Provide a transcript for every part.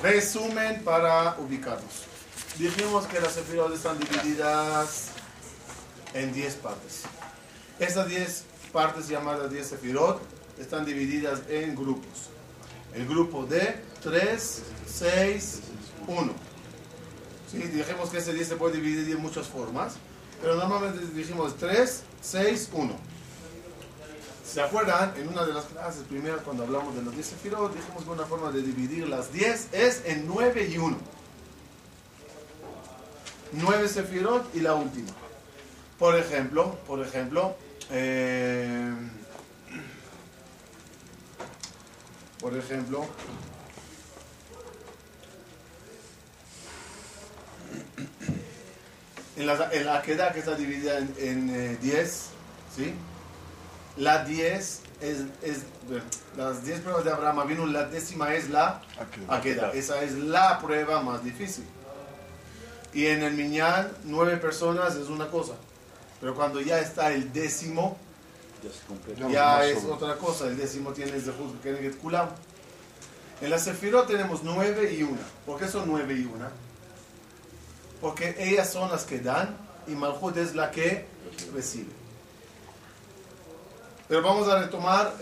Resumen para ubicarnos. Dijimos que las sefirot están divididas en 10 partes. Estas 10 partes llamadas 10 sefirot están divididas en grupos. El grupo de 3, 6, 1. ¿Sí? Dijimos que ese 10 se puede dividir en muchas formas, pero normalmente dijimos 3, 6, 1. ¿Se acuerdan? En una de las clases primeras, cuando hablamos de los 10 sefirot, dijimos que una forma de dividir las 10 es en 9 y 1. 9 sefirot y la última. Por ejemplo, por ejemplo, eh, por ejemplo, en la, en la queda que está dividida en, en 10, eh, ¿sí? La 10 es, es las 10 pruebas de Abraham vino la décima es la Akeda. Esa es la prueba más difícil. Y en el Miñán, nueve personas es una cosa. Pero cuando ya está el décimo, ya es otra cosa. El décimo tiene el Keneget Kulam. En la Sefirot tenemos nueve y una. ¿Por qué son nueve y una? Porque ellas son las que dan y Malhut es la que recibe. Pero vamos a retomar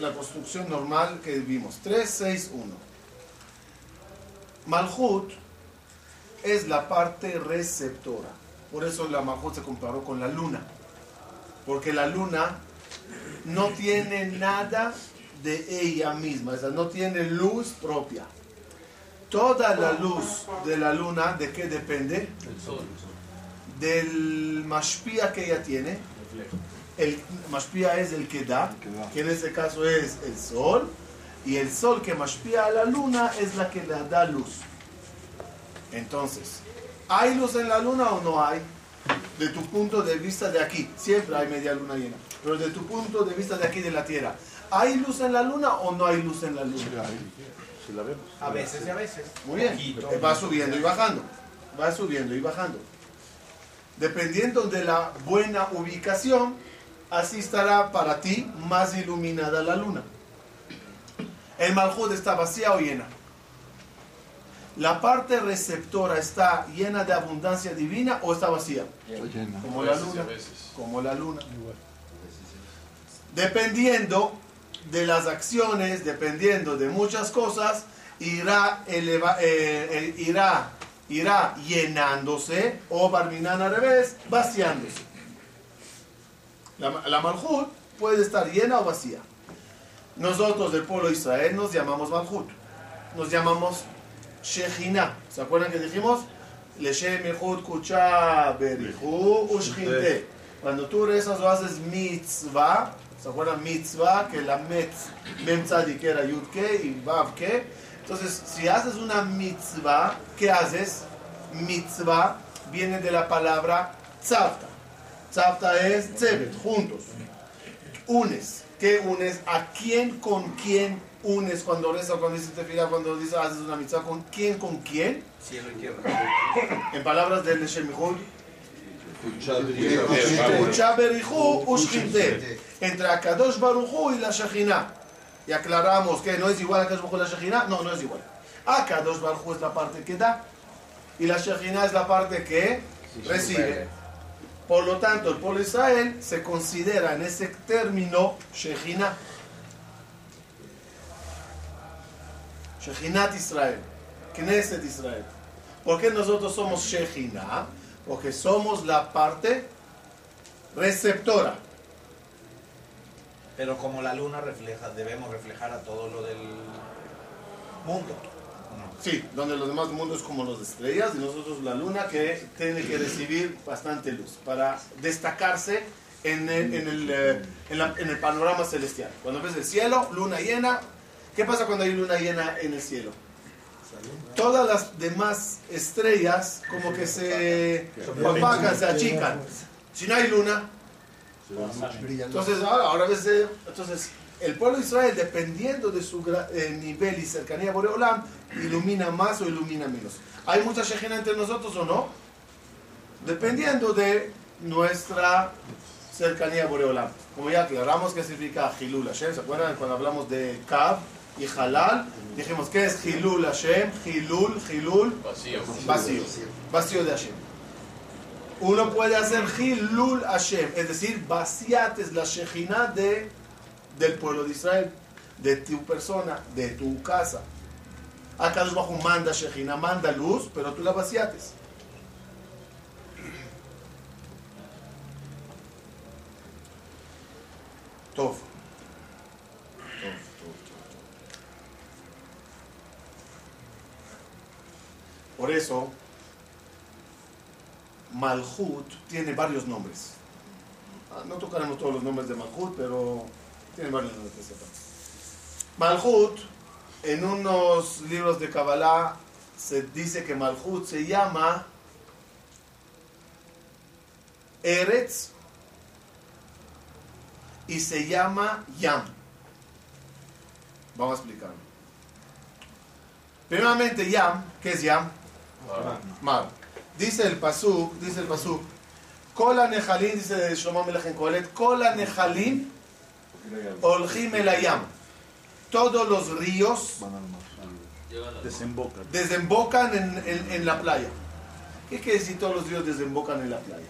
la construcción normal que vimos. 3, 6, 1. Malhut es la parte receptora. Por eso la Malhut se comparó con la luna. Porque la luna no tiene nada de ella misma, o sea, no tiene luz propia. Toda la luz de la luna, ¿de qué depende? Del sol. Del mashpia que ella tiene el mashpia es el que da, que en este caso es el sol, y el sol que mashpia a la luna es la que le da luz. Entonces, ¿hay luz en la luna o no hay? De tu punto de vista de aquí, siempre hay media luna llena, pero de tu punto de vista de aquí de la Tierra, ¿hay luz en la luna o no hay luz en la luna? Sí, la vemos. A veces y a veces. Muy bien, va subiendo y bajando, va subiendo y bajando. Dependiendo de la buena ubicación, así estará para ti más iluminada la luna. El Malhud está vacía o llena. La parte receptora está llena de abundancia divina o está vacía. Llena. Como la luna. Como la luna. Dependiendo de las acciones, dependiendo de muchas cosas, irá, eleva, eh, eh, irá, irá llenándose o Barminan al revés, vaciándose. La, la puede estar llena o vacía. Nosotros del pueblo de Israel nos llamamos Malhut. Nos llamamos Shechina. ¿Se acuerdan que dijimos? Kucha Cuando tú rezas o haces mitzvah, ¿se acuerdan mitzvah? Que la metz, mem que era yudke y vav que. Entonces, si haces una mitzvah, ¿qué haces? Mitzvah viene de la palabra tzavta. Tzavta es tzevet, juntos. Unes. ¿Qué unes? ¿A quién con quién unes cuando rezas, cuando dices tefila, cuando dices haces una mitzvah? ¿Con quién con quién? Cielo y tierra. En palabras del Shemihud. Entre Akadosh Baruchu y la Shekhinah. Y aclaramos que no es igual a Akadosh Baruchu y la Shekhinah. No, no es igual. Akadosh Baruchu es la parte que da. Y la Shekhinah es la parte que recibe. Por lo tanto, el pueblo de Israel se considera en ese término Shekhinah. Shekhinat Israel. Knesset Israel. ¿Por qué nosotros somos Shekhinah? Porque somos la parte receptora. Pero como la luna refleja, debemos reflejar a todo lo del mundo. Sí, donde los demás mundos como los estrellas y nosotros la luna que tiene que recibir bastante luz para destacarse en el, en el, eh, en el panorama celestial. Cuando ves el cielo, luna llena, ¿qué pasa cuando hay luna llena en el cielo? Todas las demás estrellas como que se apagan, se achican. Si no hay luna, entonces ahora, ahora ves, eh, entonces el pueblo de Israel, dependiendo de su eh, nivel y cercanía a Boreolam, ilumina más o ilumina menos. ¿Hay mucha Shekhinah entre nosotros o no? Dependiendo de nuestra cercanía a Boreolam. Como ya aclaramos que significa Hilul Hashem, ¿se acuerdan cuando hablamos de Kav? y halal. Dijimos, ¿qué es Hilul Hashem? Hilul, Hilul, Vacío. vacío. Vacío de Hashem. Uno puede hacer Hilul Hashem, es decir, vaciates la Shejina de, del pueblo de Israel, de tu persona, de tu casa. Acá bajo manda Shejina, manda luz, pero tú la vaciates. Tov. Por eso, Malhut tiene varios nombres. Ah, No tocaremos todos los nombres de Malhut, pero tiene varios nombres que sepan. Malhut, en unos libros de Kabbalah, se dice que Malhut se llama Eretz y se llama Yam. Vamos a explicarlo. Primeramente, Yam, ¿qué es Yam? Mar. Dice el Pasuk, dice el Pasuk, Kola Nehalim, dice en Kohelet, Kola Nehalim Olchim el Ayam. Todos los ríos Desemboca. desembocan en, en- en la playa. ¿Qué quiere decir todos los ríos desembocan en la playa?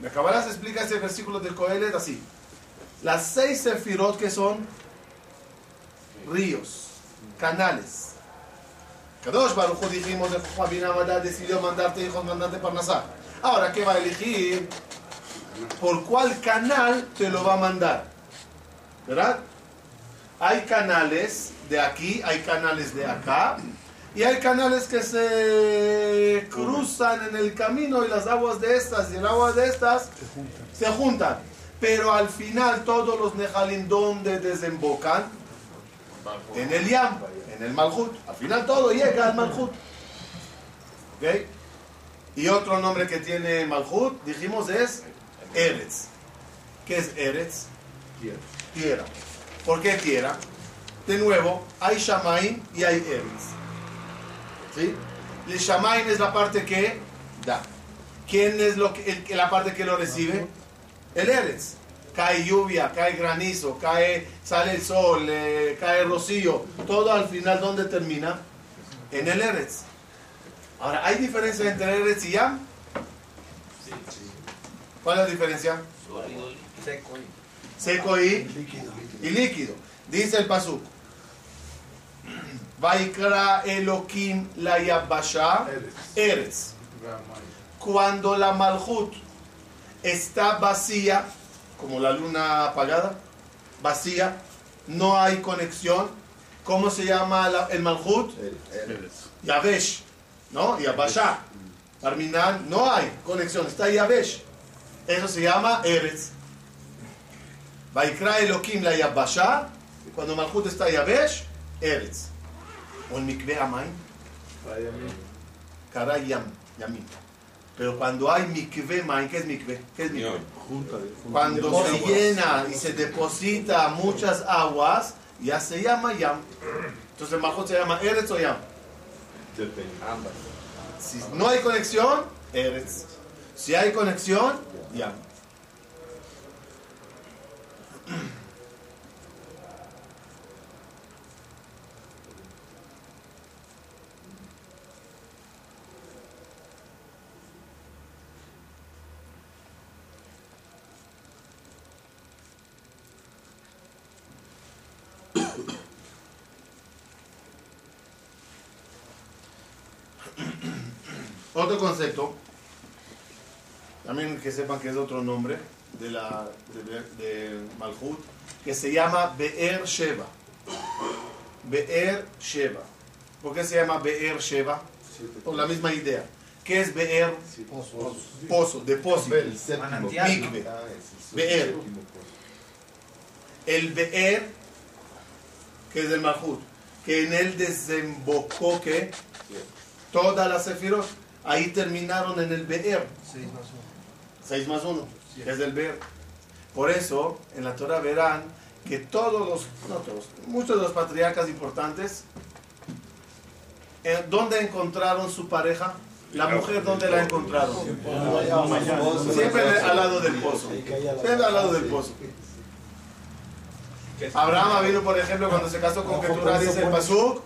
Me se explica ese versículo del Kohelet así. Las seis sefirot que son ríos, canales. Kadosh Baruj dijimos de Joabina Madad decidió mandarte hijos, mandarte Parnasá. Ahora, ¿qué va a elegir? ¿Por cuál canal te lo va a mandar? ¿Verdad? Hay canales de aquí, hay canales de acá, y hay canales que se cruzan en el camino y las aguas de estas y el agua de estas se juntan. Pero al final todos los Nehalim, ¿dónde desembocan? En el Yam, en el Malhut. Al final todo llega al Malhut. ¿Ok? Y otro nombre que tiene Malhut, dijimos, es Eretz. ¿Qué es Eretz? Tierra. ¿Por qué tierra? De nuevo, hay Shamaim y hay Eretz. ¿Sí? El Shamaim es la parte que da. ¿Quién es lo que, el- la parte que lo recibe? El Eretz. Cae lluvia, cae granizo, cae, sale el sol, eh, cae rocío. Todo al final, ¿dónde termina? En el Eretz. Ahora, ¿hay diferencia entre Eretz y Yam? ¿Cuál es la diferencia? Seco y Seco y, y líquido. Dice el pasuk. Vaikra Elohim la Yabasha Eretz. Cuando la Malhut está vacía, como la luna apagada, vacía, no hay conexión. ¿Cómo se llama la- el Malhut? Yavesh, ¿no? Yabasha. Arminan, no hay conexión, está Yavesh. Eso se llama Eretz. Vaikra Elohim la Yabasha, cuando Malhut está Yavesh, Eretz. O el Mikve Amain, Kara Yam, Yamim. Pero cuando hay Mikve Main, ¿qué es Mikve? ¿Qué es Mikve? Cuando se llena y se deposita muchas aguas, ya se llama Yam. Entonces el Malhut se llama Eretz o Yam. ambas. Si no hay conexión, Eretz. Si hay conexión, Yam. Otro concepto, también que sepan que es otro nombre de, la, de, de Malhut, que se llama Be'er Sheva. Be'er Sheva. ¿Por qué se llama Be'er Sheva? Por la misma idea. ¿Qué es Be'er? Pozo, depósito. Mikve. Be'er. El Be'er, que es del Malhut, que en él desembocó que todas las sefirot, ahí terminaron en el Be'er. 6 más 1, que es el Be'er. Por eso, en la Torah verán que todos los, no todos, muchos de los patriarcas importantes, eh, ¿dónde encontraron su pareja? La mujer, ¿dónde la encontraron? Siempre al lado del pozo. Siempre al lado del pozo. Abraham vino, por ejemplo, cuando se casó con Keturah, dice el Pasuk,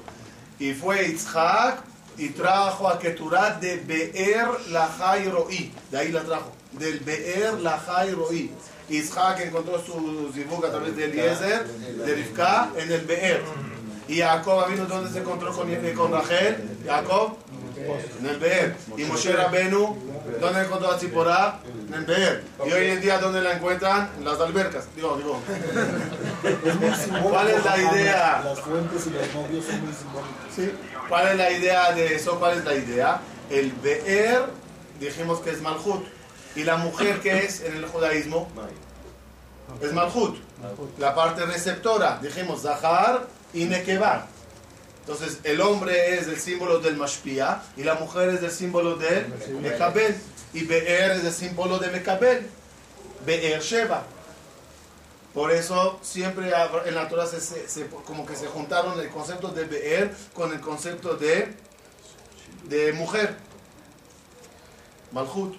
y fue Itzhak y trajo a Keturah de Be'er Lahai Ro'i. De ahí la trajo. Del Be'er Lahai Ro'i. Isaac encontró su zibuk a través de Eliezer, de Rivka, en el Be'er. Y Jacob vino donde se encontró con, con Rachel. Jacob en el Be'er. Y Moshe Rabenu, ¿dónde encontró a Tzipora? En el Be'er. Y hoy en día, ¿dónde la encuentran? En las albercas. Digo, digo. ¿Cuál es la idea? Las fuentes y los novios son muy simbólicos. ¿Cuál es la idea de eso? ¿Cuál es la idea? El Be'er, dijimos que es Malhut. ¿Y la mujer que es en el judaísmo? Es Malhut. La parte receptora, dijimos Zahar y Nekeba. Entonces, el hombre es el símbolo del Mashpia y la mujer es el símbolo del Mekabel. Y Be'er es el símbolo de Mekabel. Be'er Sheba. Por eso siempre en la Torah se, se- como que se juntaron el concepto de Be'er con el concepto de, de mujer. Malhut.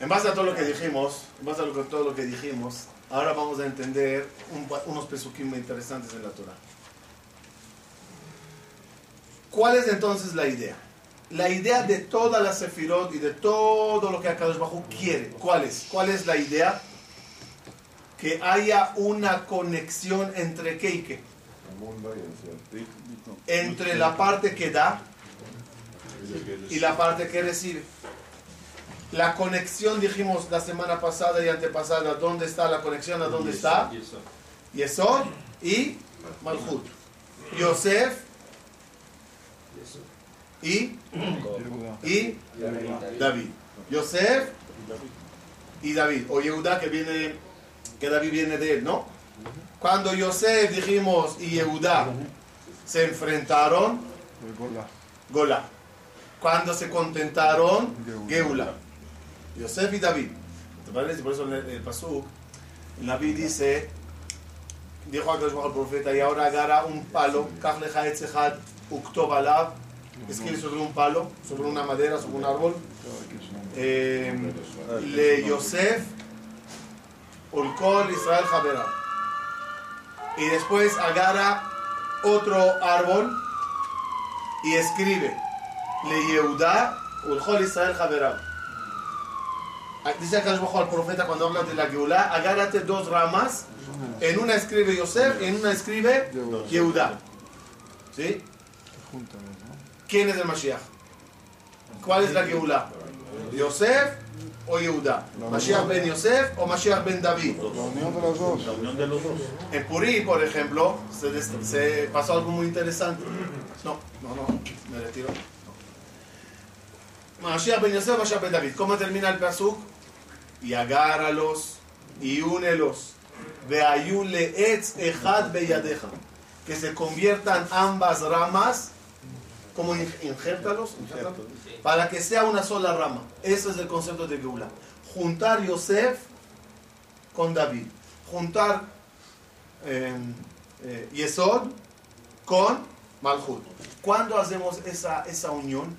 En base a todo lo que dijimos, en base a todo lo que dijimos, ahora vamos a entender unos pesukim interesantes en la Torah. ¿Cuál es entonces la idea? La idea de toda la Sefirot y de todo lo que Akadosh Bajú quiere. ¿Cuál es? ¿Cuál es la idea? Que haya una conexión entre qué y qué. Entre la parte que da y la parte que recibe. La conexión, dijimos la semana pasada y antepasada, ¿dónde está la conexión? ¿A dónde está? Yesod y Malhut. Yosef y, y David. Yosef y David. O Yehuda que viene, que David viene de él, ¿no? Cuando Yosef, dijimos, y Yehuda se enfrentaron, Gola. Cuando se contentaron, Geula. Yosef y David. ¿Te parece? Por eso el, el Pasuk, David dice, dijo a al profeta, y ahora agarra un palo, escribe sobre un palo, sobre una madera, sobre un árbol, eh, le Yosef, Ulkol Israel Javera. Y después agarra otro árbol y escribe, le Yehuda, Ulkol Israel Javera. Dice acá al profeta cuando habla de la Geulá, agárrate dos ramas, en una escribe Yosef y en una escribe Yehuda. ¿Sí? ¿Quién es el Mashiach? ¿Cuál es la Geulá? ¿Yosef o Yehuda? ¿Mashiach ben Yosef o Mashiach ben David? La unión de los dos. La unión de los dos. En Purí, por ejemplo, se, des- se pasó algo muy interesante. No, no, no, me retiro. Mashiach ben Yosef, Mashiach ben David. ¿Cómo termina el pasuk? Y agárralos y únelos. Veayun leetz echad beyadeja. Que se conviertan ambas ramas. como in- injértalos? Injértalos. Para que sea una sola rama. Ese es el concepto de Geula. Juntar Yosef con David. Juntar eh, eh, Yesod con Malhut. ¿Cuándo hacemos esa, esa unión?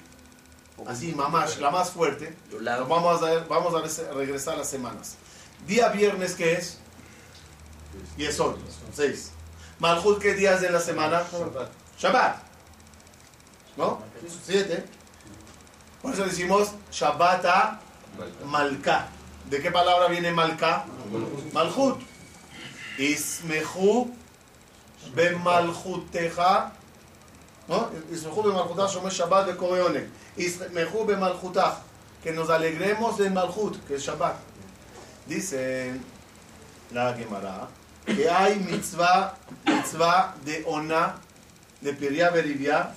Así, mamash, la más fuerte. Vamos a, ver- vamos a regresar las semanas. Día viernes, ¿qué es? Yesod, seis. Malhut, ¿qué días de la semana? Shabbat. ¿No? Siete. Por eso decimos Shabbat a Malka. ¿De qué palabra viene Malka? Malhut. Ismehu bemalhuteja. ¿No? Ismehu bemalhutaj shomer Shabbat. Ismehu bemalhutaj. Que nos alegremos en Malhut, que es Shabbat. Dice la Gemara que hay mitzvah, mitzvah de ona, de Piria Berivia.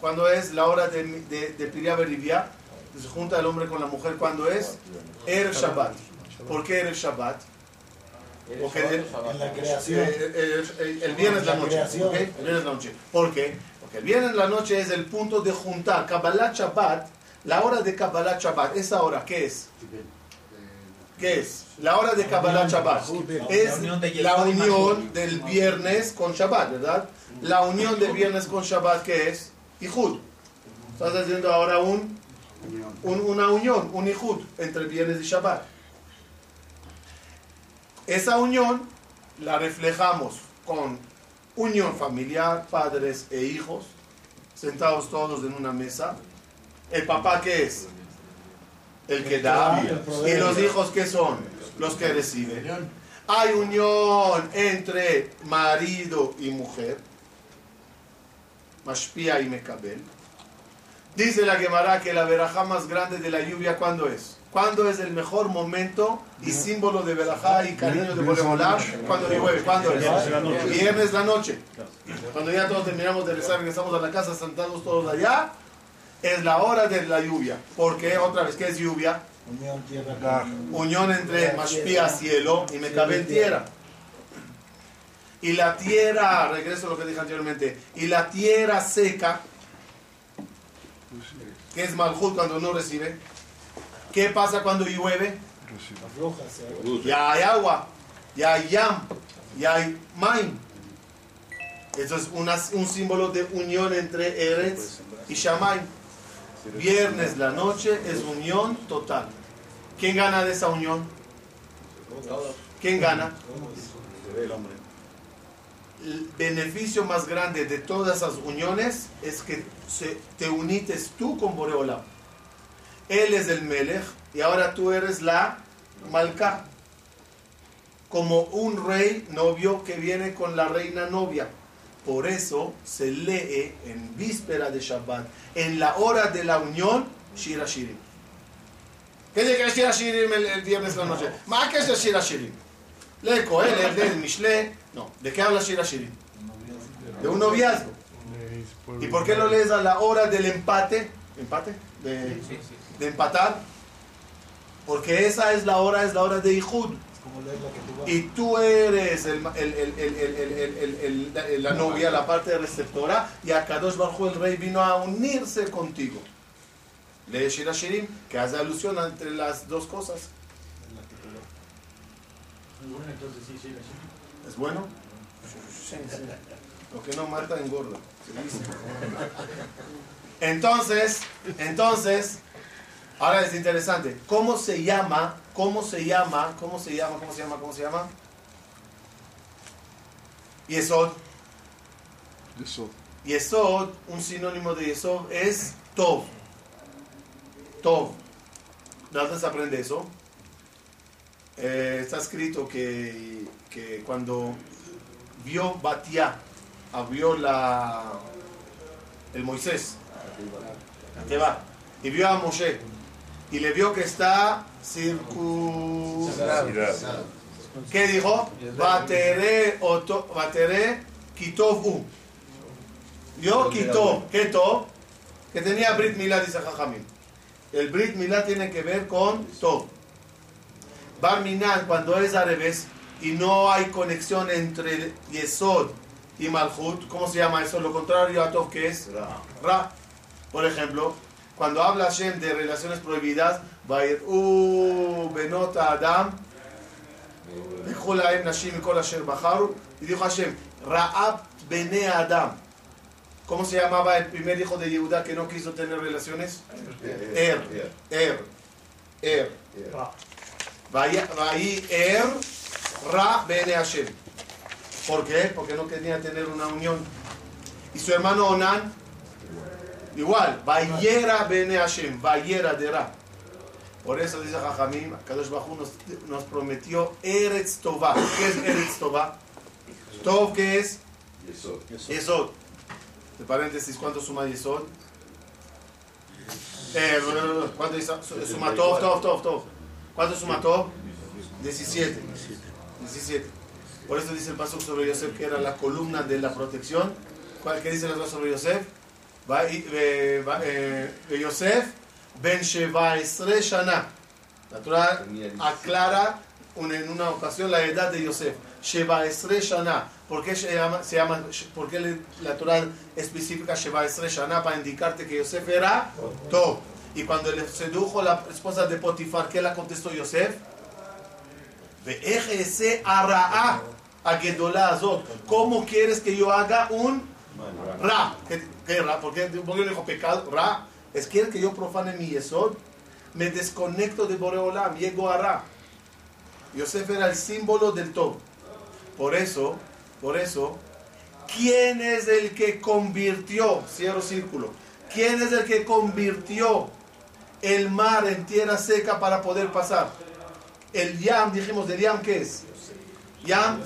Cuando es la hora de, de, de Piria Berivia, se junta el hombre con la mujer, cuando es Erev Shabbat. ¿Por qué Erev Shabbat? Porque el, el- el- el- el viernes la La noche. creación. ¿ok? El viernes la noche. ¿Por qué? Porque el viernes la noche es el punto de juntar Kabbalah Shabbat, la hora de Kabbalah Shabbat. ¿Esa hora qué es? ¿qué es? La hora de Kabbalah Shabbat. Es La unión del viernes con Shabbat, ¿verdad? La unión de viernes con Shabbat, ¿qué es? Ihud. Estás haciendo ahora un, un- una unión, un Ihud entre viernes y Shabbat. Esa unión la reflejamos con unión familiar, padres e hijos, sentados todos en una mesa. ¿El papá qué es? El que da. ¿Y los hijos qué son? Los que reciben. Hay unión entre marido y mujer. Mashpia y Mekabel. Dice la Gemara que la verajá más grande de la lluvia, ¿cuándo es? ¿Cuándo es el mejor momento y símbolo de verajá y cariño de Boreolam? Cuando llueve, ¿cuándo es? Viernes la noche. Cuando ya todos terminamos de rezar, regresamos a la casa, sentados todos allá, es la hora de la lluvia. Porque, otra vez, ¿qué es lluvia? Unión tierra. Unión entre Mashpia, cielo, y Mekabel, tierra. Y la tierra, regreso a lo que dije anteriormente, y la tierra seca, que es Malhut cuando no recibe, ¿qué pasa cuando llueve? Se Ya hay agua, ya hay yam, ya hay maim. Eso es una- un símbolo de unión entre Eretz y Shammai. Viernes la noche es unión total. ¿Quién gana de esa unión? ¿Quién gana? El hombre. El beneficio más grande de todas esas uniones es que se- te unites tú con Boreolam. Él es el Melech y ahora tú eres la Malka. Como un rey novio que viene con la reina novia. Por eso se lee en víspera de Shabbat, en la hora de la unión, Shira Shirim. ¿Qué dice que es Shira Shirim el, el viernes de la noche? ¿Más que es Shira Shirim? Lee Coel, lee el Mishle. No, ¿de qué habla Shira Shirim? De un noviazgo. ¿Y por qué lo lees a la hora del empate? ¿Empate? De, de empatar. Porque esa es la hora, es la hora de Ijud. Y tú eres el, el, el, la novia, la parte receptora, y Akadosh Barjú, el rey, vino a unirse contigo. Lee Shira Shirim, que hace alusión entre las dos cosas. ¿Es bueno? Lo que no mata engorda. Entonces, entonces, ahora es interesante. ¿Cómo se llama? ¿Cómo se llama? ¿Cómo se llama? ¿Cómo se llama? ¿Cómo se llama? Yesod. Yesod, un sinónimo de Yesod es Tov. Tov. ¿De dónde se aprende eso? Eh, está escrito que, que cuando vio Batia, abrió la, el Moisés, va, y vio a Moshe, y le vio que está circuncidado. ¿Qué dijo? Bateré, oto- bateré, kitov u. Yo quitó, ¿qué to? Que tenía Brit Milá, dice Jajamim. El Brit Milá tiene que ver con Tov. Bar Minan, cuando es al revés y no hay conexión entre Yesod y Malhut, ¿cómo se llama eso? Lo contrario a Tov, que es Ra. Por ejemplo, cuando habla Hashem de relaciones prohibidas, va a ir, uh, benota Adam, em nashim kol asher baharu, y dijo Hashem, Raab bene Adam. ¿Cómo se llamaba el primer hijo de Yehuda que no quiso tener relaciones? Er, Er, Er. er. Vaí Er, Ra bene Hashem. ¿Por qué? Porque no quería tener una unión. Y su hermano Onan igual, Vayera bene Hashem, Vayera de Ra. Por eso dice Jajamim, Kadosh Bajú nos, nos prometió Eretz Tová. ¿Qué es Eretz Tová? Tov, ¿qué es? Yesod. De paréntesis, ¿cuánto suma Yesod? Eh, ¿Cuánto hizo- suma Tov, Tov, Tov, Tov? ¿Cuánto suma Tov? 17. 17. Por eso dice el paso sobre Yosef que era la columna de la protección. ¿Cuál que dice la cosa sobre Yosef? Yosef ben Sheva Esre Shana. La Torah aclara en una ocasión la edad de Yosef. Sheva Esre Shana. ¿Por qué se llama, se llama por qué le- la Torah especifica Sheva Esre Shana? Para indicarte que Yosef era Tov. Y cuando le sedujo la esposa de Potifar, ¿qué la contestó Yosef? Ve'ejese ara'a agedolá azot. ¿Cómo quieres que yo haga un ra? ¿Qué, ra? ¿Por dijo pecado? Ra. Es quiere que yo profane mi yesod. Me desconecto de Boreolam. Llego a ra. Yosef era el símbolo del todo. Por eso, por eso, ¿quién es el que convirtió, cierro círculo, quién es el que convirtió el mar en tierra seca para poder pasar? El Yam, dijimos, ¿de Yam qué es? Yam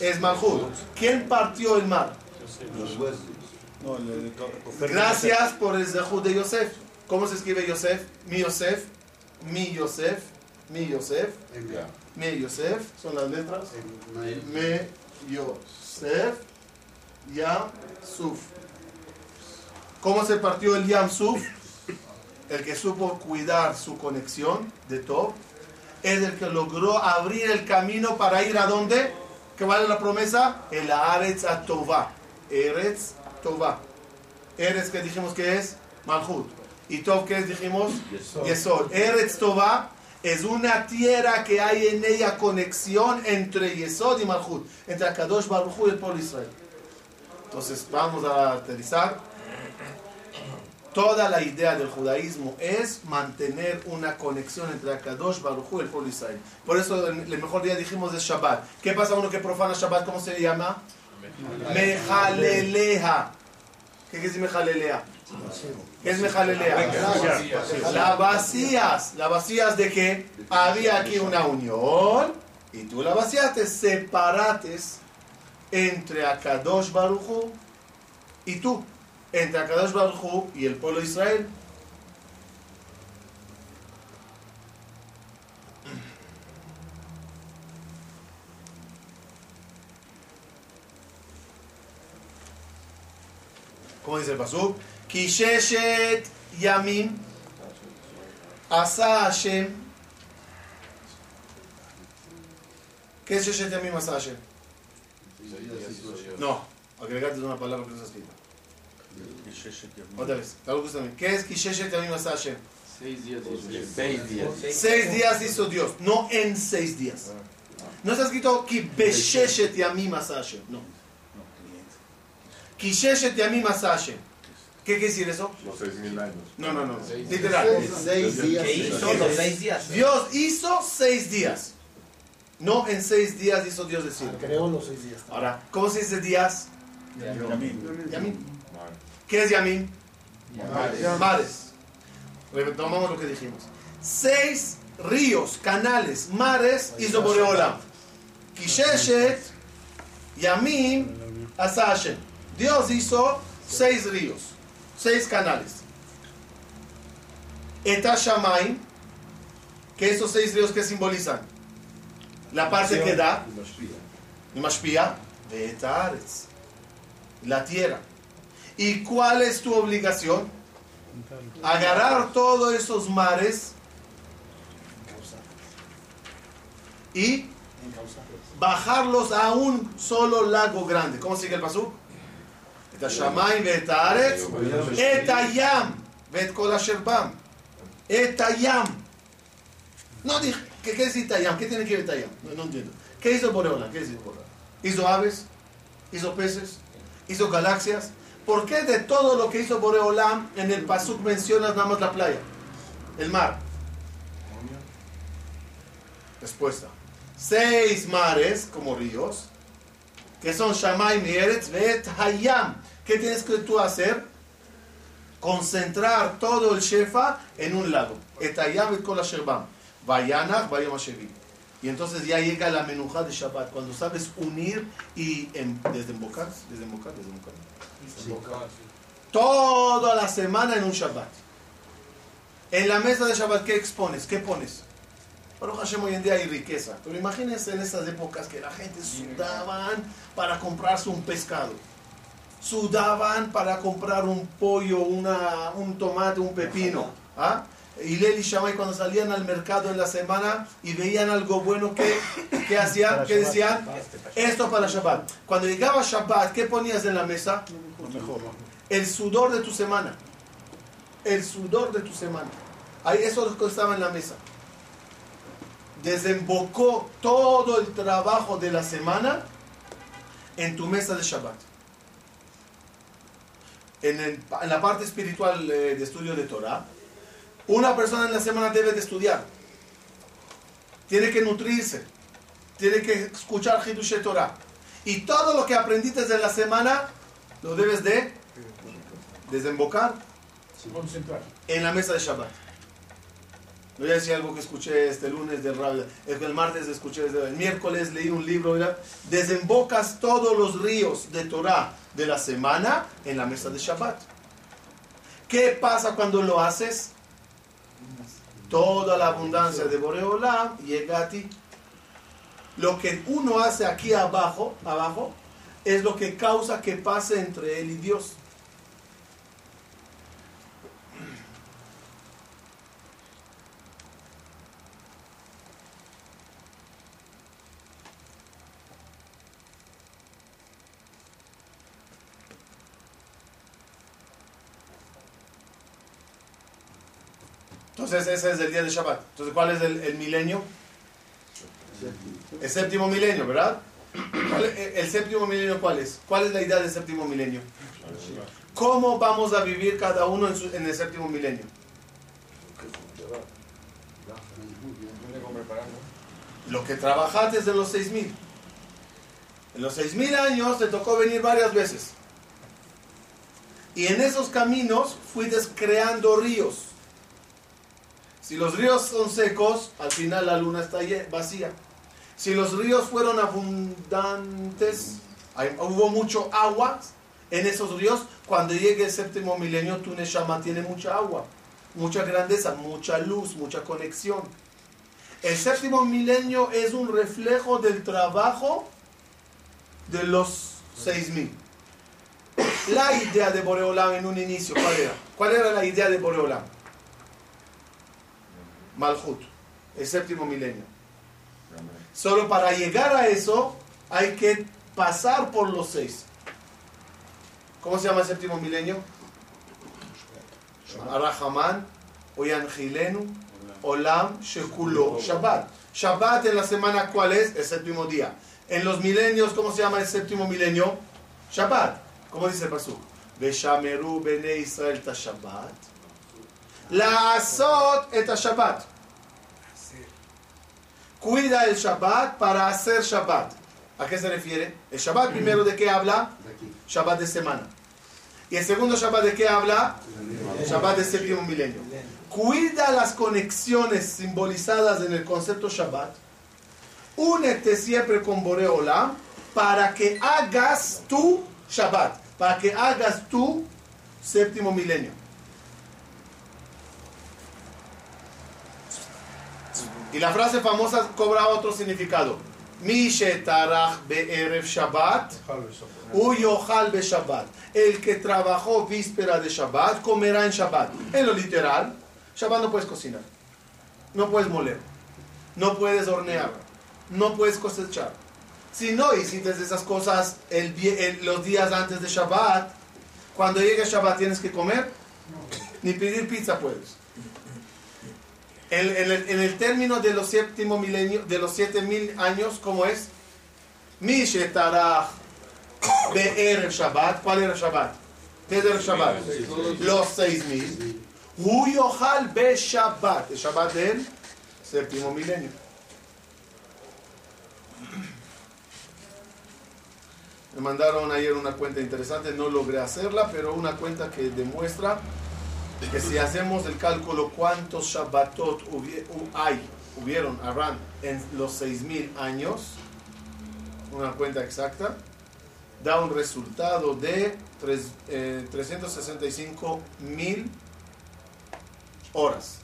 es Malhut. ¿Quién partió el mar? No, le- Gracias por el Zehut de Yosef. ¿Cómo se escribe Yosef? Mi Yosef, mi Yosef, mi Yosef, mi Yosef. Son las letras. Me Yosef Yam Suf. ¿Cómo se partió el Yam Suf? El que supo cuidar su conexión de Top es el que logró abrir el camino para ir a dónde? ¿Qué vale la promesa? El Aretz Atová. Eretz Tová. Eretz que dijimos que es Malhut. Y Tov que es dijimos Yesod. Eretz Tová es una tierra que hay en ella conexión entre Yesod y Malhut, entre Akadosh Baruj y el pueblo de Israel. Entonces vamos a aterrizar. Toda la idea del judaísmo es mantener una conexión entre Akadosh Baruj y el pueblo de Israel. Por eso el mejor día dijimos es Shabbat. ¿Qué pasa uno que profana Shabbat? ¿Cómo se llama? Mejaleleja. ¿Qué quiere decir Mejalelea? ¿Qué es Mejalelea? La vacías. ¿La vacías de qué? Había aquí una unión y tú la vaciaste. Separates entre Akadosh Baruj Hu y tú. Entre Akadosh Baruj Hu y el pueblo de Israel. ¿Cómo dice el pasuk? Kisheshet Yamim Asa Hashem. ¿Qué es Sheshet Yamim Asa Hashem? No, agregate una palabra que no está escrita. Otra vez, algo que también. ¿Qué es Kisheshet Yamim Asa Hashem? Seis días. Seis días hizo Dios, no en seis días. No está escrito Ki Besheshet Yamim Asa Hashem. No. Kisheshet Yamim Asa Hashem. ¿Qué quiere decir eso? Los seis mil años. No, no, no. Literal. Seis días. ¿Qué hizo los seis días? Dios hizo seis días. No en seis días hizo Dios decir. Creó los seis días. Ahora, ¿cómo se dice días? Yamín. Yamim. ¿Qué es Yamim? Mares. Retomamos lo que dijimos. Seis ríos, canales, mares hizo Boreolam. Kisheshet, Yamim, Asa Hashem. Dios hizo seis ríos, seis canales. Shamaim, que esos seis ríos que simbolizan la parte que da, y Mashpia, la tierra. ¿Y cuál es tu obligación? Agarrar todos esos mares y bajarlos a un solo lago grande. ¿Cómo sigue el pasuk? את השמיים ואת הארץ, את הים ואת כל אשר בם. את הים. No dije, ¿qué, qué es Itayam? ¿Qué tiene que ver Itayam? No, no entiendo. ¿Qué hizo Boreola? ¿Qué hizo Boreola? ¿Hizo aves? ¿Hizo peces? ¿Hizo galaxias? ¿Por qué de todo lo que hizo Boreolam en el Pasuk mencionas nada más la playa? El mar. Respuesta. Seis mares como ríos que son Shamay, Eretz, Vet, Hayam. ¿Qué tienes que tú hacer? Concentrar todo el Shefa en un Ashevim. Y entonces ya llega la menuja de Shabbat, cuando sabes unir y em- desembocar, desembocar, desembocar. Toda la semana en un Shabbat. En la mesa de Shabbat, ¿qué expones? ¿Qué pones? Baruch Hashem hoy en día hay riqueza. Pero imagínense en esas épocas que la gente sudaban para comprarse un pescado. Sudaban para comprar un pollo, una, un tomate, un pepino. ¿Ah? Y Leli y Shammai cuando salían al mercado en la semana y veían algo bueno, ¿qué, qué hacían? ¿Qué decían? Esto para Shabbat. Cuando llegaba Shabbat, ¿qué ponías en la mesa? El sudor de tu semana. El sudor de tu semana. Ahí eso es lo que estaba en la mesa. desembocó todo el trabajo de la semana en tu mesa de Shabbat. En, el- en la parte espiritual eh, de estudio de Torah, una persona en la semana debe de estudiar. Tiene que nutrirse. Tiene que escuchar Hidush Torah. Y todo lo que aprendiste de la semana lo debes de desembocar Concentrar. en la mesa de Shabbat. Voy a decir algo que escuché este lunes del rabbi, el martes escuché, el miércoles leí un libro. Desembocas todos los ríos de Torah de la semana en la mesa de Shabbat. ¿Qué pasa cuando lo haces? Toda la abundancia de Boreolam llega a ti. Lo que uno hace aquí abajo, abajo, es lo que causa que pase entre él y Dios. Entonces ese es el día de Shabbat. Entonces, ¿cuál es el, el milenio? El séptimo milenio, ¿verdad? ¿Cuál es- el séptimo milenio cuál es? ¿Cuál es la idea del séptimo milenio? ¿Cómo vamos a vivir cada uno en, el séptimo milenio? Lo que trabajaste en los 6000. En los 6000 años te tocó venir varias veces. Y en esos caminos fuiste creando ríos. Si los ríos son secos, al final la luna está vacía. Si los ríos fueron abundantes, hubo mucho agua en esos ríos, cuando llegue el séptimo milenio, tu Neshama tiene mucha agua, mucha grandeza, mucha luz, mucha conexión. El séptimo milenio es un reflejo del trabajo de los 6000. La idea de Boreolam en un inicio, ¿cuál era? ¿Cuál era la idea de Boreolam? Malhut, el séptimo milenio. Solo para llegar a eso hay que pasar por los seis. ¿Cómo se llama el séptimo milenio? Arahaman, Oyanjilenu, Olam, Shekulo, Shabbat. Shabbat en la semana, ¿cuál es? El séptimo día. En los milenios, ¿cómo se llama el séptimo milenio? Shabbat. ¿Cómo dice el pasuk? Veshameru bene Israel ta Shabbat. La azot et Shabbat. Cuida el Shabbat para hacer Shabbat. ¿A qué se refiere? El Shabbat primero de qué habla? Shabbat de semana. Y el segundo Shabbat de qué habla? Shabbat de séptimo milenio. Cuida las conexiones simbolizadas en el concepto Shabbat. Únete siempre con Boreolam para que hagas tu Shabbat, para que hagas tu séptimo milenio. Y la frase famosa cobra otro significado. Mi shetarach be'erev Shabbat, uyochal be Shabbat. El que trabajó víspera de Shabbat comerá en Shabbat. En lo literal, Shabbat no puedes cocinar, no puedes moler, no puedes hornear, no puedes cosechar. Si no hiciste esas cosas el die- el- los días antes de Shabbat, cuando llegue Shabbat tienes que comer, ni pedir pizza puedes. En, en el, en el término de los séptimo milenio, de los siete mil años, ¿cómo es? Mi shetarach be'erev Shabbat. ¿Cuál era Shabbat? ¿Qué era el Shabbat? Los seis mil. Hu yochal be Shabbat. El Shabbat del séptimo milenio. Me mandaron ayer una cuenta interesante, no logré hacerla, pero una cuenta que demuestra que si hacemos el cálculo cuántos Shabbatot hay, hubieron, habrán en los 6000 años, una cuenta exacta, da un resultado de tres- eh, 365 mil horas,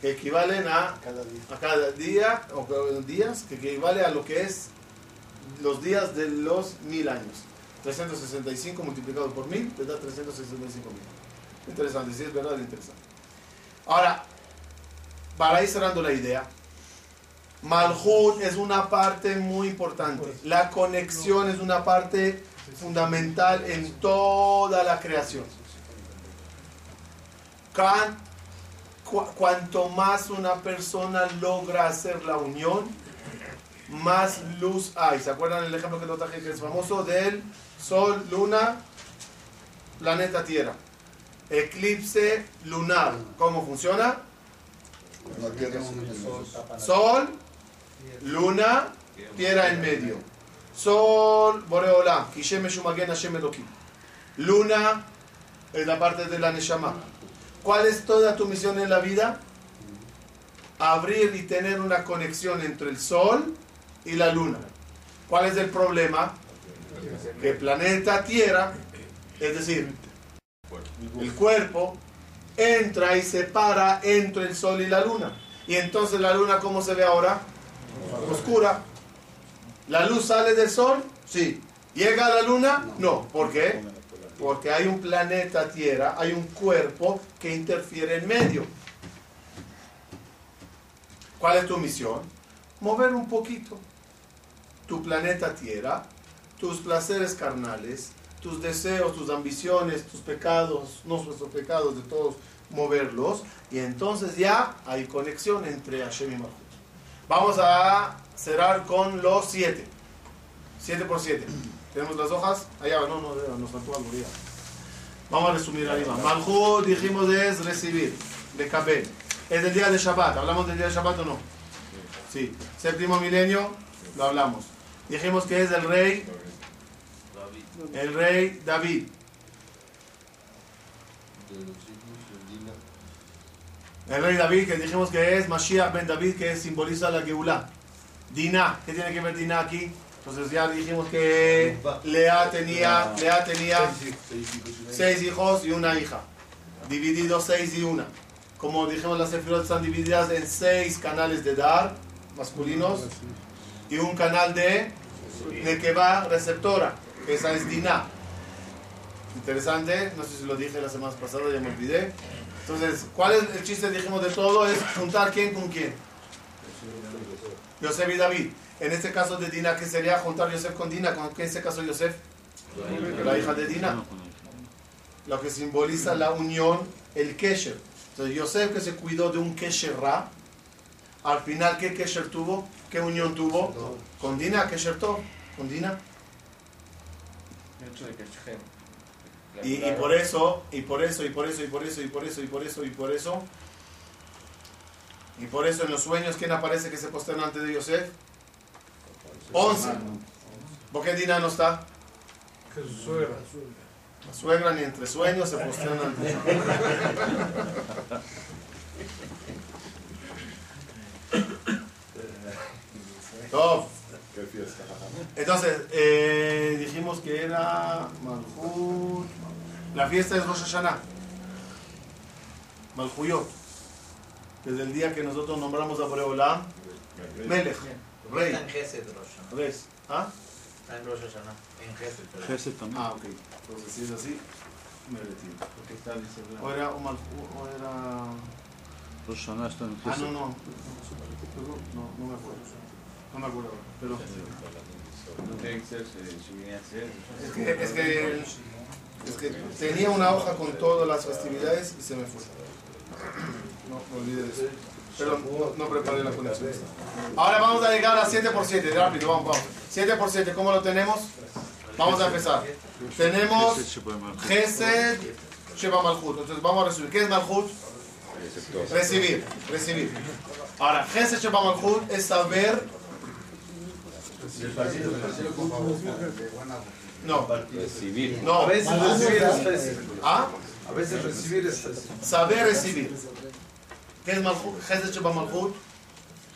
que equivalen a, Cada día. a cada día, o cada días, que equivale a lo que es los días de los mil años. 365 multiplicado por mil te da 365 mil. Interesante, sí es verdad, interesante. Ahora, para ir cerrando la idea, Malhut es una parte muy importante. La conexión es una parte fundamental en toda la creación. Can- cu- cuanto más una persona logra hacer la unión, más luz hay. ¿Se acuerdan el ejemplo que lo traje que es famoso del Sol, Luna, planeta Tierra? Eclipse lunar. ¿Cómo funciona? Sol, Luna, Tierra en medio. Sol, Boreolam, Kishem Hashem Elohim. Luna es la parte de la Neshama. ¿Cuál es toda tu misión en la vida? Abrir y tener una conexión entre el Sol y la Luna. ¿Cuál es el problema? Que planeta Tierra, es decir, el cuerpo, entra y separa entre el Sol y la Luna. Y entonces la Luna, ¿cómo se ve ahora? Oscura. ¿La luz sale del Sol? Sí. ¿Llega a la Luna? No. ¿Por qué? Porque hay un planeta Tierra, hay un cuerpo que interfiere en medio. ¿Cuál es tu misión? Mover un poquito tu planeta Tierra, tus placeres carnales, tus deseos, tus ambiciones, tus pecados, no nuestros pecados de todos, moverlos. Y entonces ya hay conexión entre Hashem y Malchut. Vamos a cerrar con los siete. Siete por siete. ¿Tenemos las hojas? Allá, no, no, no, nos faltó algo ya. Vamos a resumir arriba. Malchut, dijimos, es recibir, de Kabel. Es el día de Shabbat. ¿Hablamos del día de Shabbat o no? Sí. Séptimo milenio, lo hablamos. Dijimos que es el rey, el rey David. El rey David, que dijimos que es Mashiach ben David, que simboliza la Geulah. Dinah, ¿qué tiene que ver Dinah aquí? Entonces ya dijimos que Lea tenía, Lea tenía seis hijos y una hija. Divididos seis y una. Como dijimos, las sefirot están divididas en seis canales de dar, masculinos, y un canal de Nekeba receptora, que esa es Dinah. Interesante, no sé si lo dije la semana pasada, ya me olvidé. Entonces, ¿cuál es el chiste, dijimos, de todo? Es juntar quién con quién. Yosef y David. En este caso de Dina, ¿qué sería juntar Yosef con Dina? ¿Con qué en este caso Yosef? La hija de Dina. Lo que simboliza la unión, el Kesher. Entonces, Yosef que se cuidó de un Kesher Ra, al final, ¿qué Kesher tuvo? ¿Qué unión tuvo? Con Dina, Kesher con Dina hecho de que Y, por eso, y por eso, y por eso, y por eso, y por eso, y por eso, y por eso. Y por eso en los sueños, ¿quién aparece que se postraron ante de Yosef? Once. ¿Por qué Dina no está? Que su suegra. La suegra ni entre sueños se postraron ante Tof. Entonces, eh, dijimos que era Malhut. La fiesta es Rosh Hashanah. Malhuyot. Desde el día que nosotros nombramos a Boreolam, Melech, rey, Está en Gesed, Rosh Hashanah. res. ¿Ah? Está en Rosh Hashanah. En Gesed, pero- Gesed también. Ah, ok. Entonces, si es así, me retiro. O era un o era. Rosh Hashanah está en Ah, Gesed. no, no. No, no me acuerdo. No me acuerdo Pero. No tiene que ser, si, si viene a ser. Es que, es que, es que tenía una hoja con todas las festividades y se me fue. No, me olvidé de eso. Pero no, no preparé la conexión. Ahora vamos a llegar a 7 por 7 rápido, vamos, vamos. 7 por 7 ¿cómo lo tenemos? Vamos a empezar. Tenemos Gesed Sheba Malchut. Entonces vamos a resumir. ¿Qué es Malchut? Recibir, recibir. Ahora, Gesed Sheba Malchut es saber. No, Recibir. no. A veces recibir es fácil. ¿Ah? A veces recibir es fácil. Saber recibir.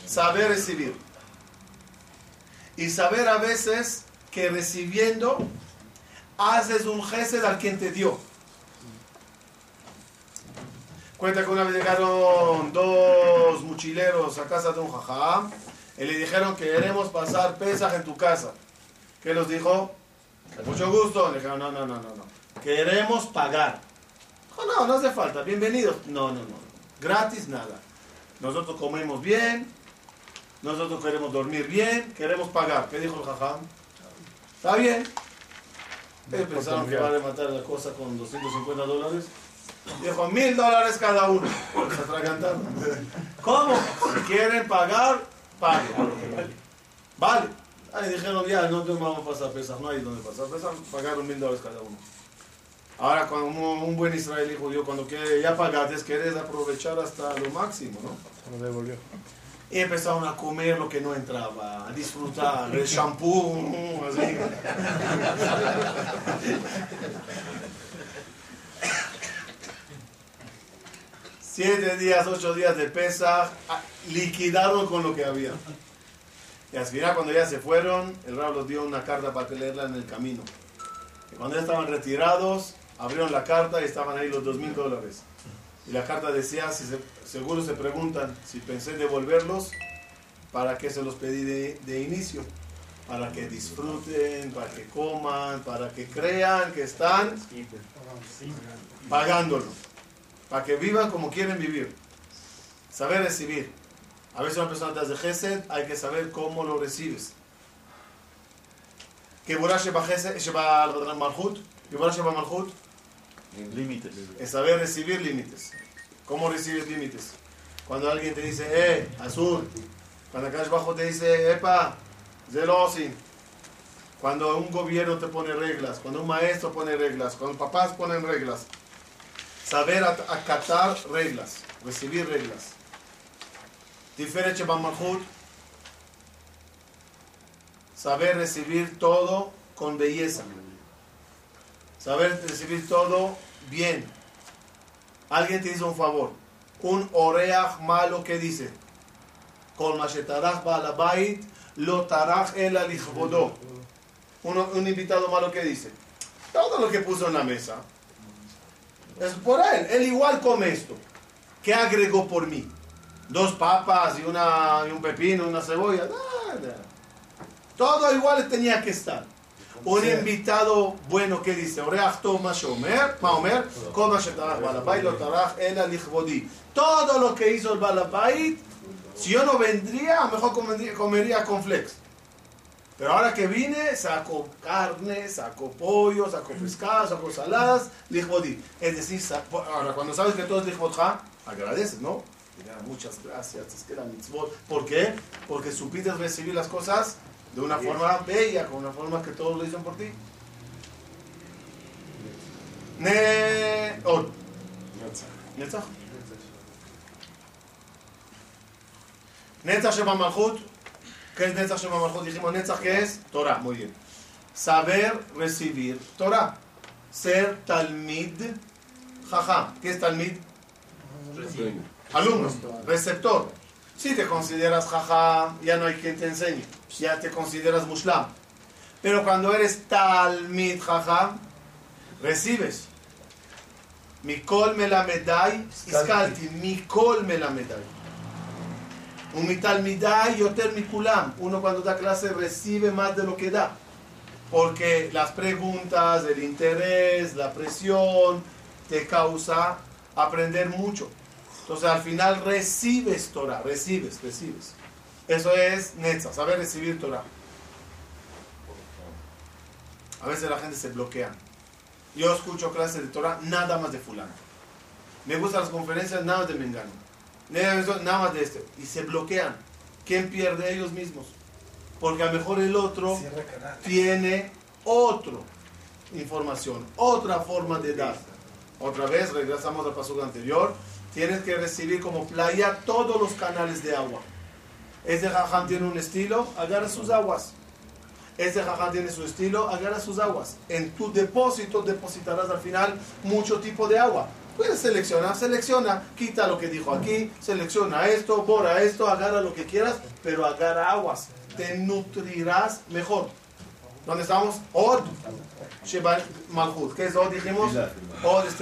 Saber recibir. Y saber a veces que recibiendo haces un gesed al quien te dio. Cuenta que una vez llegaron dos mochileros a casa de un jajam y le dijeron que queremos pasar pesaj en tu casa. ¿Qué los dijo? Mucho gusto. Le dijeron, no, no, no, no, no. Queremos pagar. Dijo, no, no hace falta. Bienvenidos. No, no, no. Gratis, nada. Nosotros comemos bien. Nosotros queremos dormir bien. Queremos pagar. ¿Qué dijo el jajam? Está bien. Ellos pensaron que iba a rematar la cosa con 250 dólares. Dijo, mil dólares cada uno. Se atragantaron. ¿Cómo? Si quieren pagar, paguen. Vale. Ahí dijeron, ya, no vamos a pasar pesas, no hay donde pasar pesas, pagaron mil dólares cada uno. Ahora, cuando un, un buen israelí judío, cuando quiere, ya pagaste, quieres aprovechar hasta lo máximo, ¿no? Lo devolvió. Y empezaron a comer lo que no entraba, a disfrutar el shampoo, así. Siete días, ocho días de pesa, liquidaron con lo que había. Y al final, cuando ya se fueron, el rabo los dio una carta para leerla en el camino. Y cuando ya estaban retirados, abrieron la carta y estaban ahí los dos mil dólares. Y la carta decía, si se- seguro se preguntan si pensé devolverlos, ¿para qué se los pedí de, de inicio? Para que disfruten, para que coman, para que crean que están pagándolo. Para que vivan como quieren vivir. Saber recibir. A veces una persona te hace gesed, hay que saber cómo lo recibes. Que Borah Sheba Malchut, que Borah Sheba Malchut, Límites. es saber recibir límites. ¿Cómo recibes límites? Cuando alguien te dice, eh, azul. Cuando acá abajo te dice, epa, zelosin. Cuando un gobierno te pone reglas, cuando un maestro pone reglas, cuando papás ponen reglas. Saber at- acatar reglas, recibir reglas. Diferente Malchut. Saber recibir todo con belleza. Saber recibir todo bien. Alguien te hizo un favor. Un oreach malo que dice. Mashetarach balabait lo tarach el alichbodo. Uno- Un invitado malo que dice. Todo lo que puso en la mesa. Es por él. Él igual come esto. ¿Qué agregó por mí? Dos papas y, una, y un pepino, una cebolla. Nada. Todo igual tenía que estar. Un invitado bueno que dice. Todo lo que hizo el balabait, si yo no vendría, mejor comería, comería con flex. Pero ahora que vine, saco carne, saco pollo, saco pescado, saco saladas, lichbodi. Es decir, ahora cuando sabes que todo es lichbodja, agradeces, ¿no? Mira, muchas gracias, es que la mitzvot. ¿Por qué? Porque supiste recibir las cosas de una forma bella, con una forma que todos lo dicen por ti. Ne... Od. Netzach. Netzach Malchut. ¿Qué es Netzach Malchut? Dijimos Netzach, ¿qué es? Torah, muy bien. Saber recibir Torah. Ser Talmid Jajam. ¿Qué es Talmid? Alumno, receptor. Si te consideras Jajam, ya no hay quien te enseñe. Ya te consideras Mushlam. Pero cuando eres Talmid Jajam, recibes. Mikol melamedai, iskalti, Mikol melamedai. Uno cuando da clase recibe más de lo que da. Porque las preguntas, el interés, la presión, te causa aprender mucho. Entonces al final recibes Torah, recibes, recibes. Eso es Netza, saber recibir Torah. A veces la gente se bloquea. Yo escucho clases de Torah nada más de fulano. Me gustan las conferencias nada más de Mengano. Nada más de este. Y se bloquean. ¿Quién pierde? Ellos mismos. Porque a lo mejor el otro tiene otra información, otra forma de dar. Otra vez, regresamos al paso anterior. Tienes que recibir como playa todos los canales de agua. Este jajam tiene un estilo, agarra sus aguas. Este jajam tiene su estilo, agarra sus aguas. En tu depósito depositarás al final mucho tipo de agua. Puedes seleccionar, selecciona, quita lo que dijo aquí, selecciona esto, borra esto, agarra lo que quieras, pero agarra aguas. Te nutrirás mejor. ¿Dónde estamos? Od Sheba Malchut. ¿Qué es Od? Dijimos. Od es.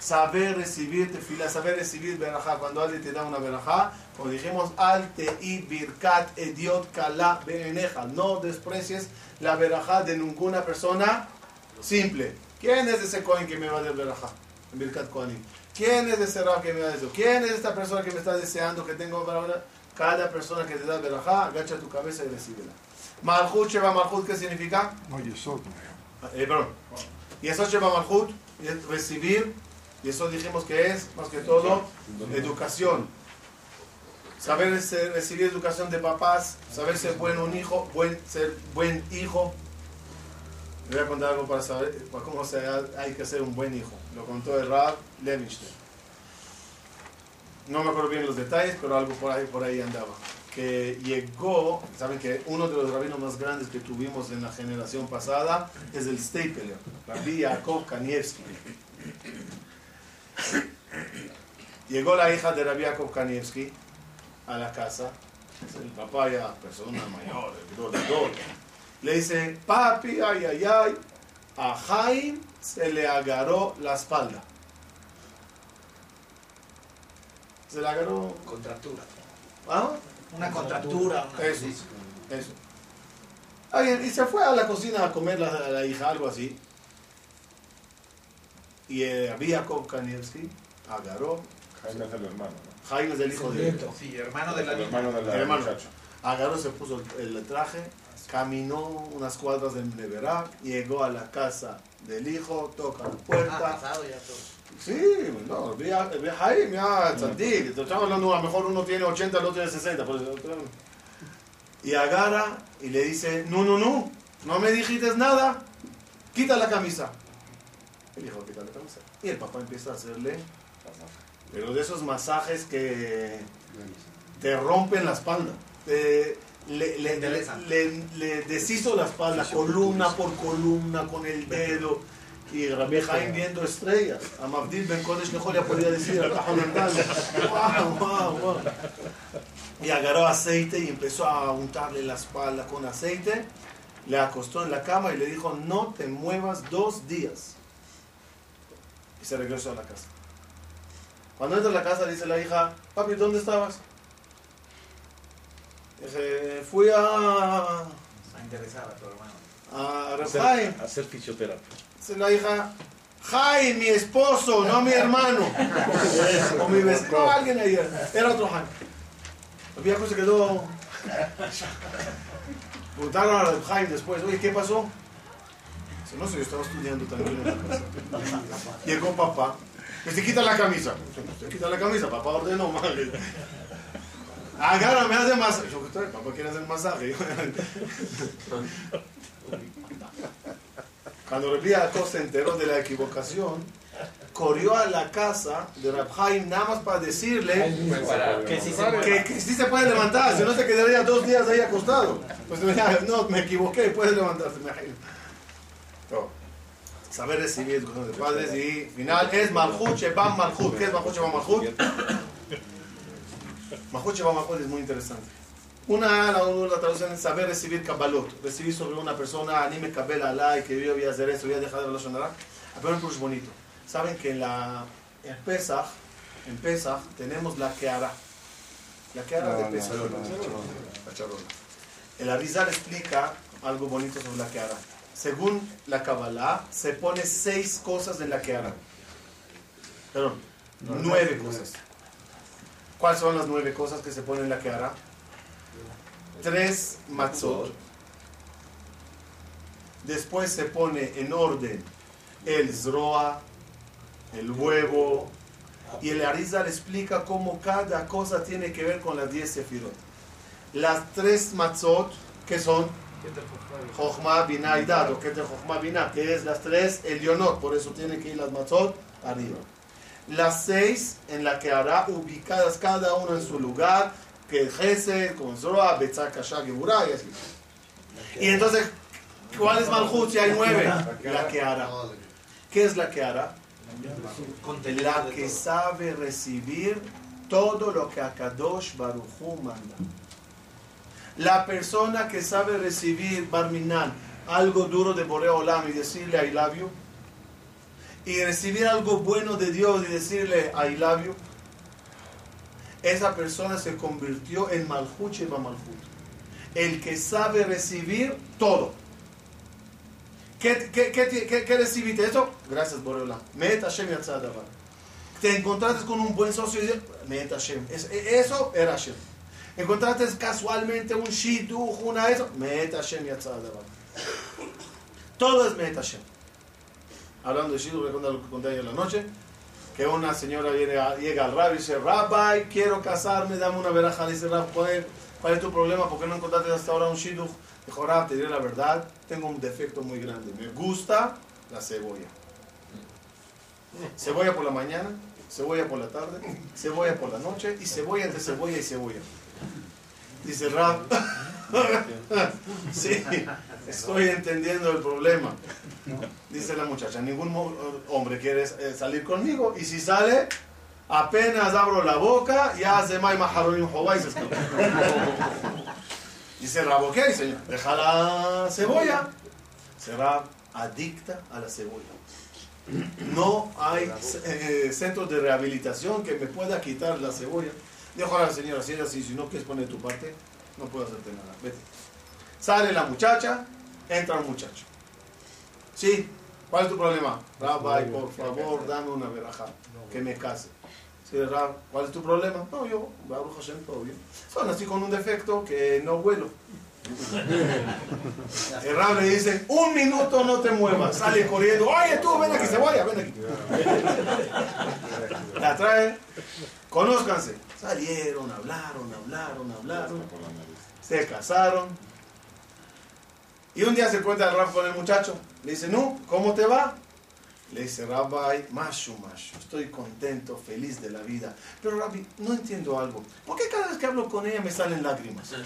Saber recibir tefila, saber recibir verajá. Cuando alguien te da una verajá, como dijimos, al te'i birkat ediot kala beeneja. No desprecies la verajá de ninguna persona simple. ¿Quién es ese cohen que me va a dar verajá? En Birkat Kohanim. ¿Quién es ese rab que me va a decir? ¿Quién es esta persona que me está deseando que tengo verajá? Cada persona que te da verajá, agacha tu cabeza y recíbela. Malchut Sheba Malchut, ¿qué significa? No, Yesod. Eh, perdón. Y eso Sheba Malchut, recibir Y eso dijimos que es, más que todo, educación. Saber ser- recibir educación de papás, saber ser buen un hijo, buen, ser buen hijo. Le voy a contar algo para saber para cómo se ha- hay que ser un buen hijo. Lo contó el Rab Levinstein. No me acuerdo bien los detalles, pero algo por ahí, por ahí andaba. Que llegó, saben que uno de los rabinos más grandes que tuvimos en la generación pasada es el Stapler, Rabbi Yaakov Kanievski. Llegó la hija de Rabbi Yaakov Kanievski a la casa, el papá ya persona mayor, el. Le dice, papi, ay, ay, ay, a Jaime se le agarró la espalda. Se le agarró... Contractura. ¿Ah? Una contractura. Una Eso, eso. Ah, y y se fue a la cocina a comer la, la hija, algo así. Y eh, había Kanievski, agarró. Jaime es el hermano, ¿no? Jaime es el hijo de Sí, hermano de la El niña. hermano del El hermano. muchacho. Agarró, se puso el, el traje, caminó unas cuadras del Neverac, llegó a la casa del hijo, toca la puerta. casado ya todo. Sí, no, vi a, vi a Jaime, ya, tzadik. Estamos hablando, a lo mejor uno tiene 80, el otro tiene 60. por eso, Y agarra y le dice, no, no, no, no me dijiste nada, quita la camisa. El hijo quita la camisa. Y el papá empieza a hacerle, pero de esos masajes que te rompen la espalda. Te- le, le, Enderezan. le- le deshizo la espalda, columna por columna, con el dedo. Y Rabbi Jaim viendo estrellas. A Mabdil Ben Kodesh mejor ya podía decir al Cajón wow, wow, wow. Y agarró aceite y empezó a untarle la espalda con aceite. Le acostó en la cama y le dijo, no te muevas dos días. Y se regresó a la casa. Cuando entra a la casa dice la hija, papi, ¿dónde estabas? Dice, fui a, A interesar a tu hermano. a Hacer, Jaim. hacer fisioterapia. Dice la hija, Jaime, mi esposo, no mi hermano. o mi vecino, no, alguien ahí. Era otro Jaime. El viejo se quedó. Preguntaron a Jaime después, oye, ¿qué pasó? Dice, no sé, yo estaba estudiando tranquilo en la casa. Llegó papá. Dice, quita la camisa. Usted quita la camisa, papá ordenó mal. Agarra, me hace masaje. Yo, ¿qué tal? Papá quiere hacer masaje. Cuando Yaakov se enteró de la equivocación, corrió a la casa de Rab Haim nada más para decirle Que sí se que, que sí se puede levantar, si no se quedaría dos días ahí acostado. Pues mira, no, me equivoqué, puedes levantarse. me. No. Saber recibir educación de padres y final es Malchut Shebam Malchut. ¿Qué es Malchut Shebam Malchut? Malchut Shebam Malchut es muy interesante. Una, la, la traducción es saber recibir Kabbalot, recibir sobre una persona, anime Kabel alay, que yo voy a hacer esto, voy a dejar de hablar Shonara. Pero un curso bonito. Saben que en la en Pesach, en Pesach tenemos la Keara. La Keara de Pesach. La charola. El Arizal explica algo bonito sobre la Keara. Según la Kabbalah, se pone seis cosas en la Keara. Perdón, nueve cosas. ¿Cuáles son las nueve cosas que se ponen en la Keara? Tres matzot. Después se pone en orden el zroa, el huevo, y el Arizal explica cómo cada cosa tiene que ver con las diez sefirot. Las tres matzot, que son Jochma, Binah y Dad, o que es de Jochma, Binah, que es las tres Elionot, por eso tienen que ir las matzot arriba. Las seis en la que hará ubicadas cada una en su lugar, que es Gesed, con Zroa, Betzak, Kasha, Geburah y así. Y entonces, ¿cuál es Malchut si hay nueve? La que hará. ¿Qué es la que hará? La que sabe recibir todo lo que Akadosh Baruchu manda. La persona que sabe recibir Barminan, algo duro de Boreo Olam y decirle I love you, y recibir algo bueno de Dios y decirle I love you, esa persona se convirtió en Malchut Sheba Malchut. El que sabe recibir todo. ¿Qué, qué, qué, qué- recibiste esto? Gracias, Boreola. Met Hashem. Te encontraste con un buen socio y dices, Hashem. Es- Eso era Hashem. Encontraste casualmente un shidduch, una eso, Met Hashem. Todo es Met Hashem. Hablando de shidduch, voy a contar lo que conté ayer en la noche, que una señora llega, llega al rabbi y dice, Rabbi, quiero casarme, dame una veraja. Dice, Rab, ¿cuál es, tu problema? ¿Por qué no encontraste hasta ahora un shidduch? Dijo, Rab, te diré la verdad, tengo un defecto muy grande. Me gusta la cebolla. Cebolla por la mañana, cebolla por la tarde, cebolla por la noche y cebolla entre cebolla y cebolla. Dice Rab, sí, estoy entendiendo el problema. Dice la muchacha, ningún hombre quiere eh, salir conmigo y si sale, apenas abro la boca, ya mai maharonim jová y se escapa. Dice Rab, ok, señor, deja la cebolla. Será adicta a la cebolla. No hay eh, centros de rehabilitación que me pueda quitar la cebolla. Dijo la señora, si no quieres poner tu parte, no puedo hacerte nada. Vete. Sale la muchacha, entra un muchacho. Sí, ¿cuál es tu problema? Rabbi, por favor, dame una veraja, que me case. Sí, Rab, ¿cuál es tu problema? No, yo, Baruch Hashem, todo bien. Son así con un defecto que no vuelo. El Rab le dice, un minuto no te muevas. Sale corriendo, oye tú, ven aquí, cebolla, ven aquí. La trae, conózcanse. Salieron, hablaron, hablaron, hablaron. Se casaron. Y un día se encuentra el Rab con el muchacho. Le dice, no, ¿cómo te va? Le dice, Rabbi, mashu, mashu, estoy contento, feliz de la vida. Pero Rabbi, no entiendo algo. ¿Por qué cada vez que hablo con ella me salen lágrimas?